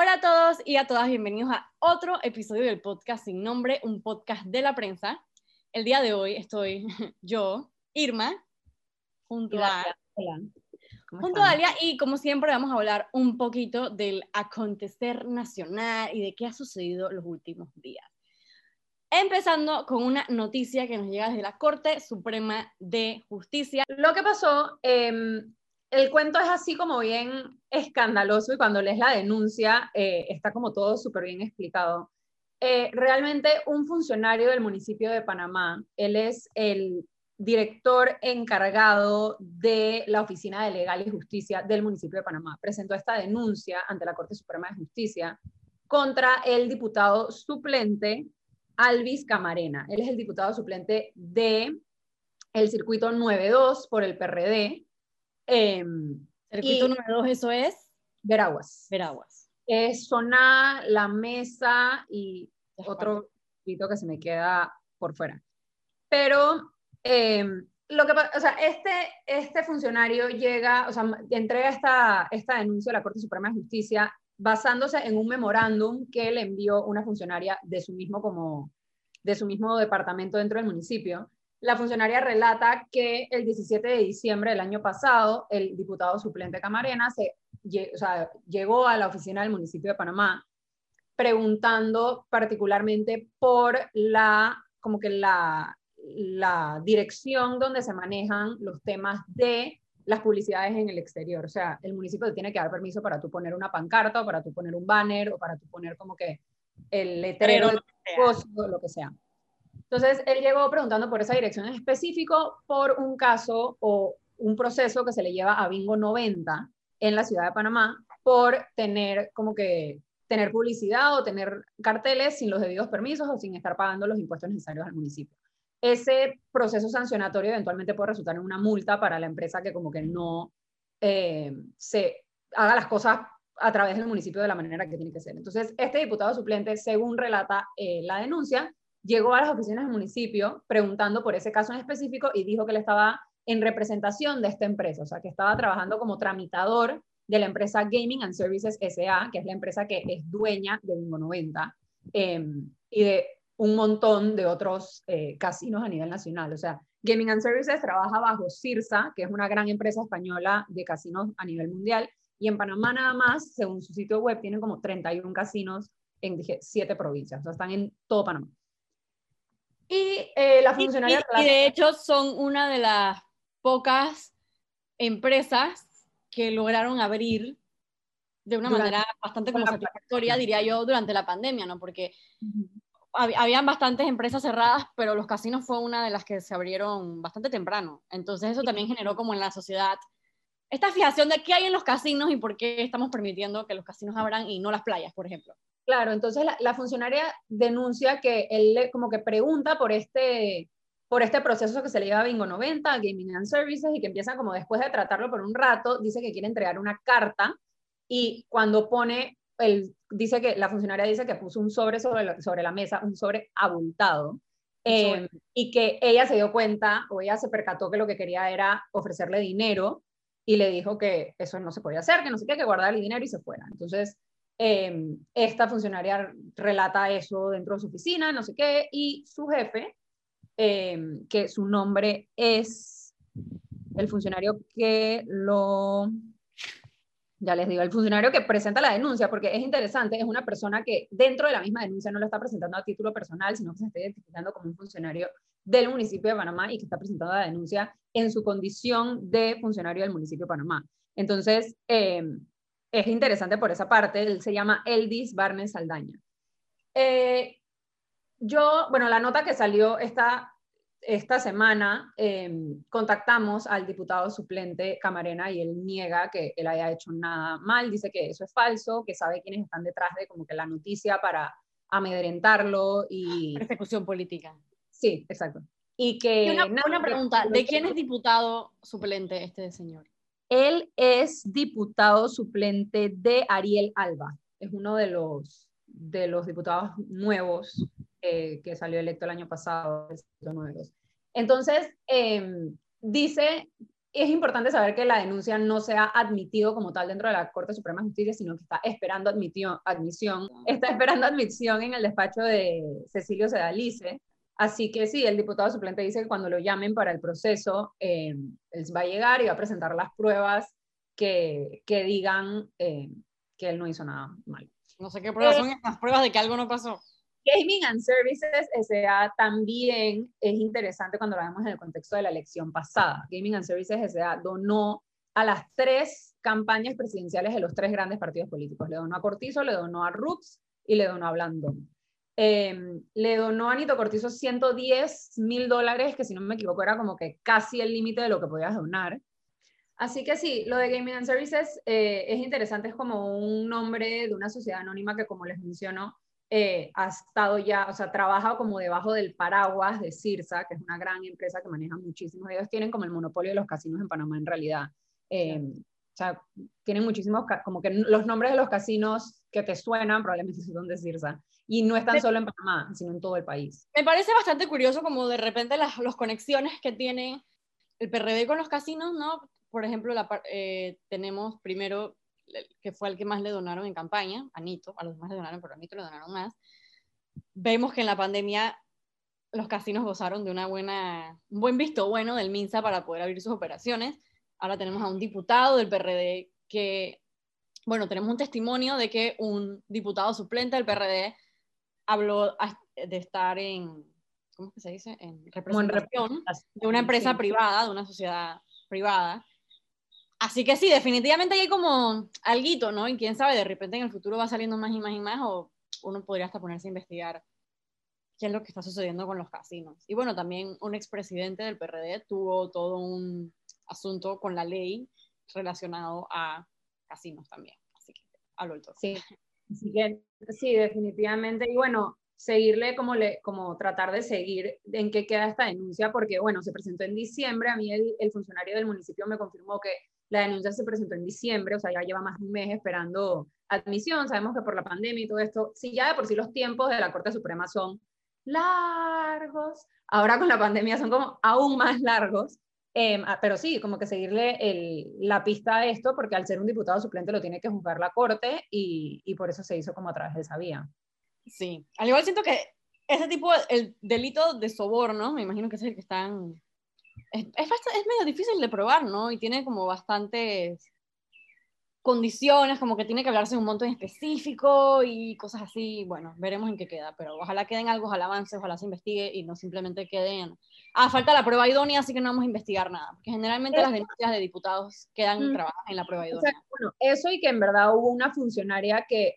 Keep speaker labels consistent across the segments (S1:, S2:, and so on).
S1: Hola a todos y a todas, bienvenidos a otro episodio del podcast sin nombre, un podcast de la prensa. El día de hoy estoy yo, Irma, junto a, junto a Dalia y como siempre vamos a hablar un poquito del acontecer nacional y de qué ha sucedido los últimos días. Empezando con una noticia que nos llega desde la Corte Suprema de Justicia.
S2: Lo que pasó, em, el cuento es así como bien escandaloso y cuando lees la denuncia eh, está como todo súper bien explicado. Eh, realmente un funcionario del municipio de Panamá, él es el director encargado de la Oficina de Legal y Justicia del municipio de Panamá, presentó esta denuncia ante la Corte Suprema de Justicia contra el diputado suplente Alvis Camarena. Él es el diputado suplente de el circuito 92 por el PRD.
S1: Eh, circuito 92, eso es
S2: Veraguas.
S1: Veraguas.
S2: Es Soná, La Mesa y otro circuito que se me queda por fuera. Pero em, lo que o sea, este, este funcionario llega, o sea, entrega esta, esta denuncia a la Corte Suprema de Justicia basándose en un memorándum que le envió una funcionaria de su mismo, como, de su mismo departamento dentro del municipio. La funcionaria relata que el 17 de diciembre del año pasado, el diputado suplente Camarena se, o sea, llegó a la oficina del municipio de Panamá preguntando particularmente por la, como que la, la dirección donde se manejan los temas de las publicidades en el exterior. O sea, el municipio te tiene que dar permiso para tú poner una pancarta o para tú poner un banner o para tú poner como que el letrero del o lo que sea. Entonces, él llegó preguntando por esa dirección en específico por un caso o un proceso que se le lleva a Bingo 90 en la ciudad de Panamá por tener como que tener publicidad o tener carteles sin los debidos permisos o sin estar pagando los impuestos necesarios al municipio ese proceso sancionatorio eventualmente puede resultar en una multa para la empresa que como que no eh, se haga las cosas a través del municipio de la manera que tiene que ser. Entonces, este diputado suplente, según relata eh, la denuncia, llegó a las oficinas del municipio preguntando por ese caso en específico y dijo que él estaba en representación de esta empresa, o sea, que estaba trabajando como tramitador de la empresa Gaming and Services SA, que es la empresa que es dueña de Bingo 90 em, y de un montón de otros eh, casinos a nivel nacional. O sea, Gaming and Services trabaja bajo CIRSA, que es una gran empresa española de casinos a nivel mundial, y en Panamá nada más, según su sitio web, tienen como 31 casinos en dije, siete provincias, o sea, están en todo Panamá.
S1: Y eh, la funcionaria... Y, de hecho son una de las pocas empresas que lograron abrir de una manera bastante como satisfactoria, diría yo, durante la pandemia, ¿no? Porque habían bastantes empresas cerradas, pero los casinos fue una de las que se abrieron bastante temprano. Entonces eso también generó como en la sociedad esta fijación de qué hay en los casinos y por qué estamos permitiendo que los casinos abran y no las playas, por ejemplo.
S2: Claro, entonces la, funcionaria denuncia que él como que pregunta por este, por este proceso que se le lleva a Bingo 90, Gaming and Services, y que empieza como después de tratarlo por un rato, dice que quiere entregar una carta y cuando pone él dice que la funcionaria dice que puso un sobre sobre la, sobre la mesa, un sobre abultado, em, y que ella se dio cuenta o ella se percató que lo que quería era ofrecerle dinero y le dijo que eso no se podía hacer, que no se qué, que guardar el dinero y se fuera. Entonces, em, esta funcionaria relata eso dentro de su oficina, no sé qué, y su jefe, em, que su nombre es el funcionario que lo ya les digo, el funcionario que presenta la denuncia, porque es interesante, es una persona que dentro de la misma denuncia no lo está presentando a título personal, sino que se está identificando como un funcionario del municipio de Panamá y que está presentando la denuncia en su condición de funcionario del municipio de Panamá. Entonces, eh, es interesante por esa parte, él se llama Eldis Barnes Saldaña. Eh, yo, bueno, la nota que salió está esta semana em, contactamos al diputado suplente Camarena y él niega que él haya hecho nada mal, dice que eso es falso, que sabe quiénes están detrás de como que la noticia para amedrentarlo y...
S1: Persecución política.
S2: Sí, exacto. Y que...
S1: una, pregunta, ¿de quién es diputado suplente este señor?
S2: Él es diputado suplente de Ariel Alba, es uno de los, de los diputados nuevos eh, que salió electo el año pasado. Entonces, em, dice es importante saber que la denuncia no se ha admitido como tal dentro de la Corte Suprema de Justicia, sino que está esperando admisión, está esperando admisión en el despacho de Cecilio Sedalice. Así que sí, el diputado suplente dice que cuando lo llamen para el proceso, eh, él va a llegar y va a presentar las pruebas que, que digan eh, que él no hizo nada mal.
S1: No sé qué pruebas son estas pruebas de que algo no pasó.
S2: Gaming and Services S.A. también es interesante cuando lo vemos en el contexto de la elección pasada. Gaming and Services S.A. donó a las tres campañas presidenciales de los tres grandes partidos políticos. Le donó a Cortizo, le donó a Roots y le donó a Blandón. Em, le donó a Nito Cortizo 110 mil dólares, que si no me equivoco era como que casi el límite de lo que podías donar. Así que sí, lo de Gaming and Services eh, es interesante, es como un nombre de una sociedad anónima que, como les menciono, eh, ha estado ya, o sea, trabaja como debajo del paraguas de CIRSA, que es una gran empresa que maneja muchísimos. Ellos tienen como el monopolio de los casinos en Panamá en realidad. Eh, o sea, tienen muchísimos, como que los nombres de los casinos que te suenan probablemente son de CIRSA. Y no están solo en Panamá, sino en todo el país.
S1: Me parece bastante curioso como de repente las los conexiones que tiene el PRD con los casinos, ¿no? Por ejemplo, la, eh, tenemos primero que fue el que más le donaron en campaña, a Nito, a los demás le donaron, pero a Nito le donaron más. Vemos que en la pandemia los casinos gozaron de una buena, un buen visto bueno del MINSA para poder abrir sus operaciones. Ahora tenemos a un diputado del PRD que, bueno, tenemos un testimonio de que un diputado suplente del PRD habló de estar en, ¿cómo que se dice? En representación de una empresa privada, de una sociedad privada, Así que sí, definitivamente hay como alguito, ¿no? Y quién sabe, de repente en el futuro va saliendo más y más y más, o uno podría hasta ponerse a investigar qué es lo que está sucediendo con los casinos. Y bueno, también un expresidente del PRD tuvo todo un asunto con la ley relacionado a casinos también. Así que hablo el todo.
S2: Sí, así que sí, definitivamente. Y bueno, seguirle como, le, como tratar de seguir en qué queda esta denuncia, porque bueno, se presentó en diciembre, a mí el, el funcionario del municipio me confirmó que la denuncia se presentó en diciembre, o sea, ya lleva más de un mes esperando admisión. Sabemos que por la pandemia y todo esto, si ya de por sí los tiempos de la Corte Suprema son largos, ahora con la pandemia son como aún más largos. Ah, pero sí, como que seguirle el, la pista a esto, porque al ser un diputado suplente lo tiene que juzgar la Corte y, y por eso se hizo como a través de esa vía.
S1: Sí, al igual siento que ese tipo, el delito de soborno, me imagino que es el que están es, es, medio difícil de probar, ¿no? Y tiene como bastantes condiciones, como que tiene que hablarse un monto en específico y cosas así. Bueno, veremos en qué queda, pero ojalá queden algo, ojalá avance, ojalá se investigue y no simplemente queden. Ah, falta la prueba idónea, así que no vamos a investigar nada, porque generalmente las denuncias de diputados quedan mm. trabajadas en la prueba idónea.
S2: bueno, eso y que en verdad hubo una funcionaria que,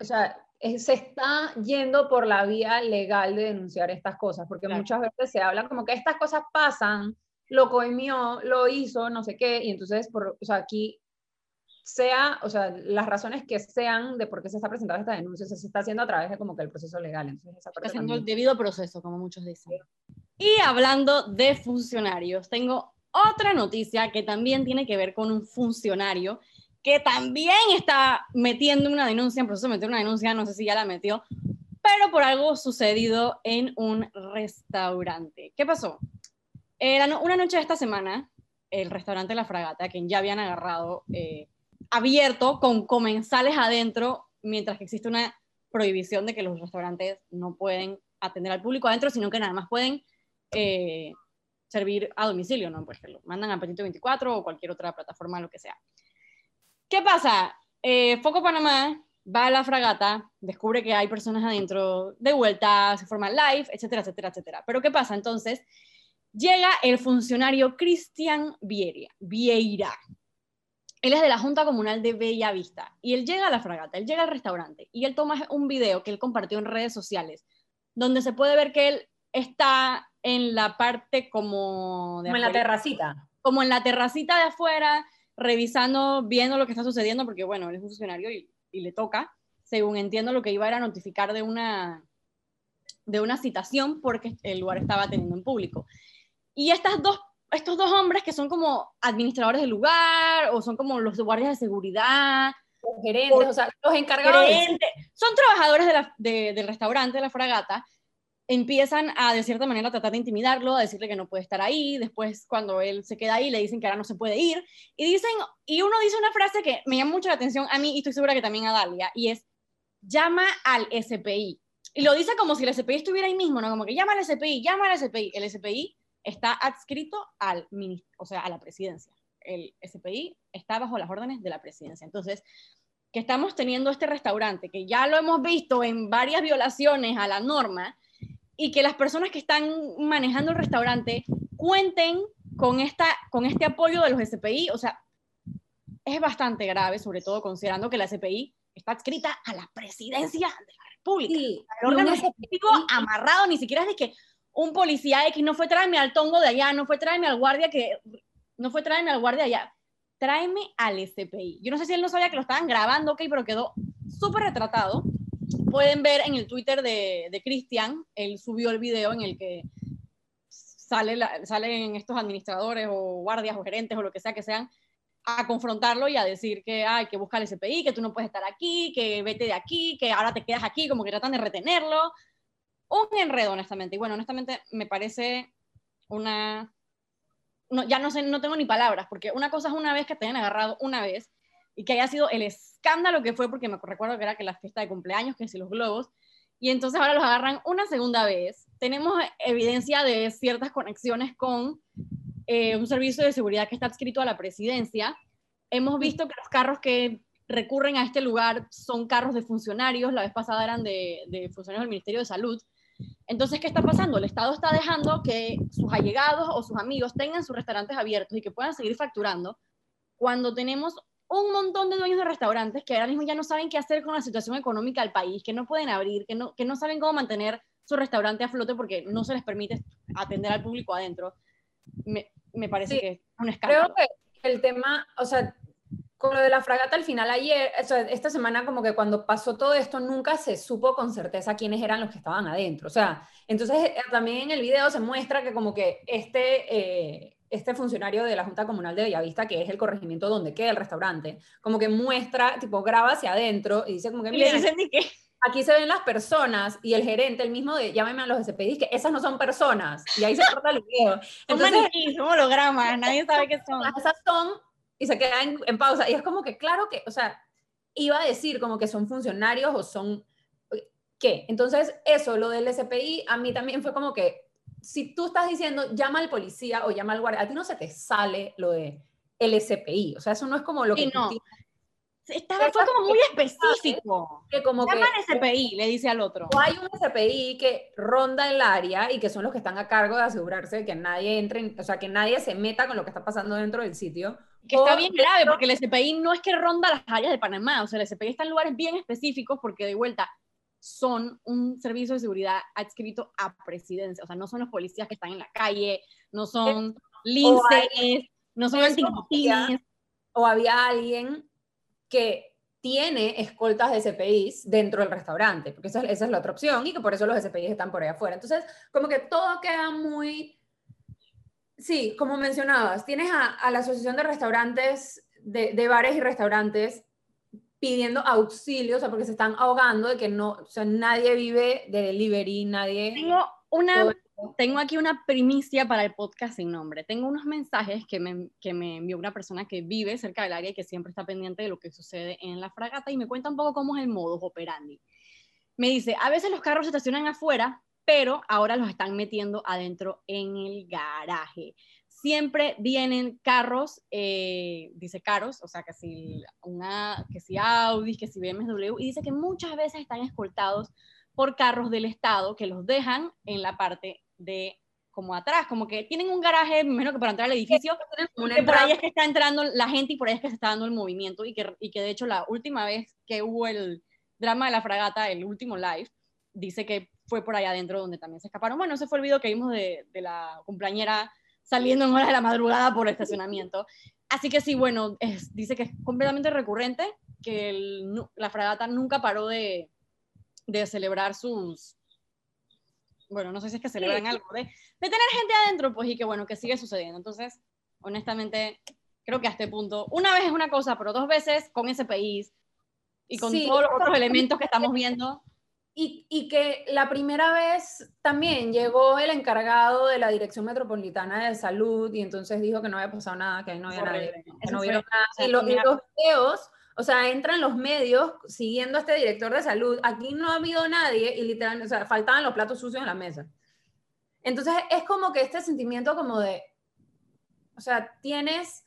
S2: o sea, se está yendo por la vía legal de denunciar estas cosas, porque muchas veces se habla como que estas cosas pasan, lo coimió, lo hizo, no sé qué, y entonces, por, o sea, aquí sea, o sea, las razones que sean de por qué se está presentando esta denuncia, se está haciendo a través de como que el proceso legal. Entonces, esa
S1: está haciendo el debido proceso, como muchos dicen. Y hablando de funcionarios, tengo otra noticia que también tiene que ver con un funcionario que también está metiendo una denuncia, en proceso de meter una denuncia, no sé si ya la metió, pero por algo sucedido en un restaurante. ¿Qué pasó? Eh, una noche de esta semana, el restaurante La Fragata, quien ya habían agarrado, eh, abierto con comensales adentro, mientras que existe una prohibición de que los restaurantes no pueden atender al público adentro, sino que nada más pueden eh, servir a domicilio, ¿no? Pues lo mandan a Apetito 24 o cualquier otra plataforma, lo que sea. ¿Qué pasa? Eh, Foco Panamá va a la fragata, descubre que hay personas adentro de vuelta, se forma live, etcétera, etcétera, etcétera. Pero ¿qué pasa? Entonces, llega el funcionario Cristian Vieira. Él es de la Junta Comunal de Bella Vista y él llega a la fragata, él llega al restaurante y él toma un video que él compartió en redes sociales donde se puede ver que él está en la parte como...
S2: como en la terracita.
S1: Como en la terracita de afuera, revisando, viendo lo que está sucediendo, porque bueno, él es funcionario y, y le toca, según entiendo, lo que iba era notificar de una, de una citación porque el lugar estaba teniendo en público. Y estas dos, estos dos hombres que son como administradores del lugar o son como los guardias de seguridad,
S2: los gerentes, o, sea, los encargados.
S1: son trabajadores de la, de, del restaurante, de la fragata, empiezan a, de cierta manera, tratar de intimidarlo, a decirle que no puede estar ahí. Después, cuando él se queda ahí, le dicen que ahora no se puede ir. Y, dicen, y uno dice una frase que me llama mucho la atención a mí y estoy segura que también a Dalia, y es, llama al SPI. Y lo dice como si el SPI estuviera ahí mismo, ¿no? Como que llama al SPI, llama al SPI. El SPI está adscrito al o sea, a la presidencia. El SPI está bajo las órdenes de la presidencia. Entonces, que estamos teniendo este restaurante, que ya lo hemos visto en varias violaciones a la norma, y que las personas que están manejando el restaurante cuenten con, esta, con este apoyo de los SPI, o sea, es bastante grave, sobre todo considerando que la SPI está adscrita a la presidencia de la República. Sí, el órgano ejecutivo amarrado, ni siquiera es de que un policía X no fue tráeme al tongo de allá, no fue tráeme al guardia que, no fue tráeme al guardia allá, tráeme al SPI. Yo no sé si él no sabía que lo estaban grabando, ok, pero quedó súper retratado pueden ver en el Twitter de, de Cristian, él subió el video en el que sale salen estos administradores o guardias o gerentes o lo que sea que sean a confrontarlo y a decir que hay que buscar el SPI, que tú no puedes estar aquí, que vete de aquí, que ahora te quedas aquí, como que tratan de retenerlo. Un enredo, honestamente. Y bueno, honestamente me parece una... No, ya no sé, no tengo ni palabras, porque una cosa es una vez que te hayan agarrado una vez y que haya sido el escándalo que fue, porque me recuerdo que era que la fiesta de cumpleaños, que si los globos, y entonces ahora los agarran una segunda vez. Tenemos evidencia de ciertas conexiones con eh, un servicio de seguridad que está adscrito a la presidencia. Hemos visto que los carros que recurren a este lugar son carros de funcionarios, la vez pasada eran de, de funcionarios del Ministerio de Salud. Entonces, ¿qué está pasando? El Estado está dejando que sus allegados o sus amigos tengan sus restaurantes abiertos y que puedan seguir facturando cuando tenemos un montón de dueños de restaurantes que ahora mismo ya no saben qué hacer con la situación económica del país, que no pueden abrir, que no, que no saben cómo mantener su restaurante a flote porque no se les permite atender al público adentro. Me, me parece que es un escándalo.
S2: Creo que el tema, o sea, con lo de la fragata al final ayer, o sea, esta semana como que cuando pasó todo esto nunca se supo con certeza quiénes eran los que estaban adentro. O sea, entonces eh, también en el video se muestra que como que este... Eh, este funcionario de la Junta Comunal de Bellavista, que es el corregimiento donde queda el restaurante, como que muestra, tipo, graba hacia adentro y dice como que,
S1: miren,
S2: aquí se ven las personas y el gerente, el mismo de llámeme a los SPI, que esas no son personas, y ahí se corta el video.
S1: Entonces, maniquí, son hologramas, nadie sabe qué son.
S2: Esas son, y se quedan en, pausa, y es como que, claro que, o sea, iba a decir como que son funcionarios o son, ¿qué? Entonces, eso, lo del SPI, a mí también fue como que, si tú estás diciendo llama al policía o llama al guardia, a ti no se te sale lo de el SPI, o sea, eso no es como lo que...
S1: no. Estaba, fue como muy específico. Que como Llama al SPI, le dice al otro.
S2: O hay un SPI que ronda el área y que son los que están a cargo de asegurarse de que nadie entre, o sea, que nadie se meta con lo que está pasando dentro del sitio.
S1: Que está bien grave, porque el SPI no es que ronda las áreas de Panamá, o sea, el SPI está en lugares bien específicos porque de vuelta son un servicio de seguridad adscrito a presidencia, o sea, no son los policías que están en la calle, no son linces, no son antibotines.
S2: O había alguien que tiene escoltas de SPIs dentro del restaurante, porque esa, es la otra opción y que por eso los SPIs están por ahí afuera. Entonces, como que todo queda muy... Sí, como mencionabas, tienes a, la Asociación de Restaurantes, de, de bares y restaurantes pidiendo auxilio, o sea, porque se están ahogando de que no, o sea, nadie vive de delivery, nadie...
S1: Tengo, una, tengo aquí una primicia para el podcast sin nombre. Tengo unos mensajes que me, que me envió una persona que vive cerca del área y que siempre está pendiente de lo que sucede en la fragata y me cuenta un poco cómo es el modus operandi. Me dice, a veces los carros se estacionan afuera, pero ahora los están metiendo adentro en el garaje siempre vienen carros, eh, dice caros, o sea, que si, una, que si Audi, que si BMW, y dice que muchas veces están escoltados por carros del Estado que los dejan en la parte de como atrás, como que tienen un garaje, menos que para entrar al edificio, que por ahí es que está entrando la gente y por ahí es que se está dando el movimiento y que, y que de hecho la última vez que hubo el drama de la fragata, el último live, dice que fue por allá adentro donde también se escaparon. Bueno, ese fue el video que vimos de, de la cumpleañera saliendo en horas de la madrugada por estacionamiento. Así que sí, bueno, dice que es completamente recurrente, que la fragata nunca paró de, de, celebrar sus, bueno, no sé si es que celebran algo, de, de, tener gente adentro, pues, y que bueno, que sigue sucediendo. Entonces, honestamente, creo que a este punto, una vez es una cosa, pero dos veces con ese país y con todos los otros elementos que estamos viendo.
S2: y, y, que la primera vez también llegó el encargado de la Dirección Metropolitana de Salud y entonces dijo que no había pasado nada, que ahí no había nadie, que no vieron nada. Y, los videos, o sea, entran los medios siguiendo a este director de salud. Aquí no ha habido nadie y literalmente, o sea, faltaban los platos sucios en la mesa. Entonces es como que este sentimiento como de, o sea, tienes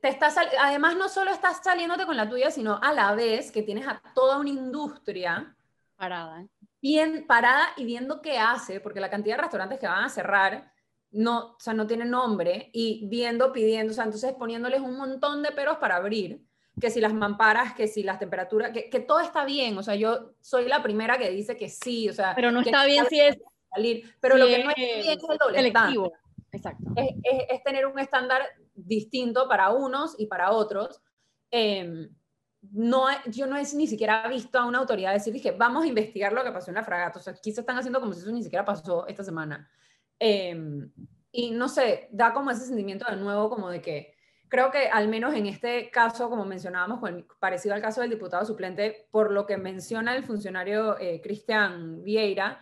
S2: te estás, además no solo estás saliéndote con la tuya, sino a la vez que tienes a toda una industria
S1: parada,
S2: bien parada y viendo qué hace, porque la cantidad de restaurantes que van a cerrar no, o sea, no tiene nombre y viendo, pidiendo, o sea, entonces poniéndoles un montón de peros para abrir, que si las mamparas, que si las temperaturas, que, que todo está bien, o sea, yo soy la primera que dice que sí, o sea,
S1: pero no está bien si es
S2: salir, pero lo que no es bien es el doble
S1: selectivo. Exacto.
S2: Es, es, es, tener un estándar distinto para unos y para otros. Eh, no, yo no he ni siquiera visto a una autoridad decir, dije, vamos a investigar lo que pasó en la fragata. O sea, aquí se están haciendo como si eso ni siquiera pasó esta semana. Eh, y no sé, da como ese sentimiento de nuevo, como de que creo que al menos en este caso, como mencionábamos, parecido al caso del diputado suplente, por lo que menciona el funcionario eh, Cristian Vieira,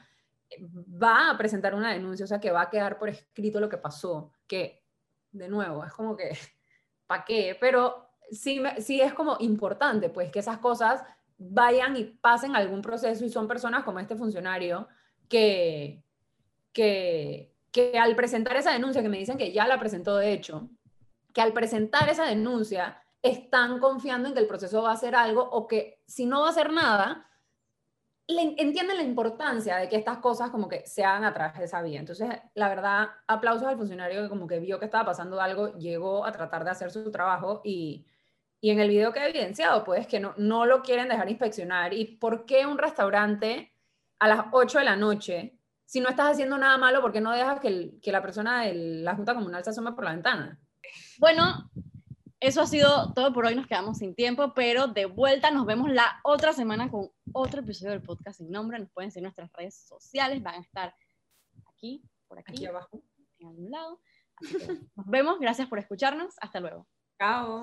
S2: va a presentar una denuncia, o sea, que va a quedar por escrito lo que pasó, que de nuevo, es como que, ¿para qué? Pero sí, sí es como importante, pues, que esas cosas vayan y pasen algún proceso y son personas como este funcionario que, que, que al presentar esa denuncia, que me dicen que ya la presentó de hecho, que al presentar esa denuncia están confiando en que el proceso va a hacer algo o que si no va a hacer nada, entienden la importancia de que estas cosas como que se hagan a través de esa vía. Entonces, la verdad, aplausos al funcionario que como que vio que estaba pasando algo, llegó a tratar de hacer su trabajo y, y en el video que he evidenciado, pues que no, no lo quieren dejar inspeccionar. ¿Y por qué un restaurante a las 8 de la noche, si no estás haciendo nada malo, por qué no dejas que, que la persona de la Junta Comunal se asome por la ventana?
S1: Bueno, eso ha sido todo por hoy, nos quedamos sin tiempo, pero de vuelta nos vemos la otra semana con otro episodio del podcast sin nombre. Nos pueden seguir nuestras redes sociales, van a estar aquí, por aquí,
S2: aquí abajo,
S1: en algún lado. nos vemos, gracias por escucharnos, hasta luego.
S2: Chao.